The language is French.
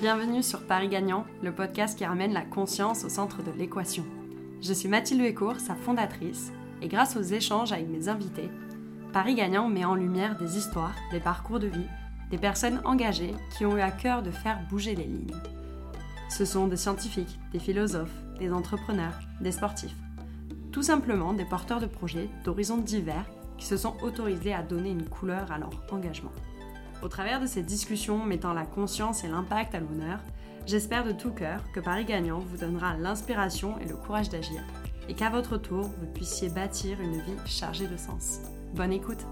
Bienvenue sur Paris Gagnant, le podcast qui ramène la conscience au centre de l'équation. Je suis Mathilde Huécourt, sa fondatrice, et grâce aux échanges avec mes invités, Paris Gagnant met en lumière des histoires, des parcours de vie, des personnes engagées qui ont eu à cœur de faire bouger les lignes. Ce sont des scientifiques, des philosophes, des entrepreneurs, des sportifs. Tout simplement des porteurs de projets d'horizons divers qui se sont autorisés à donner une couleur à leur engagement. Au travers de ces discussions mettant la conscience et l'impact à l'honneur, j'espère de tout cœur que Paris Gagnant vous donnera l'inspiration et le courage d'agir, et qu'à votre tour, vous puissiez bâtir une vie chargée de sens. Bonne écoute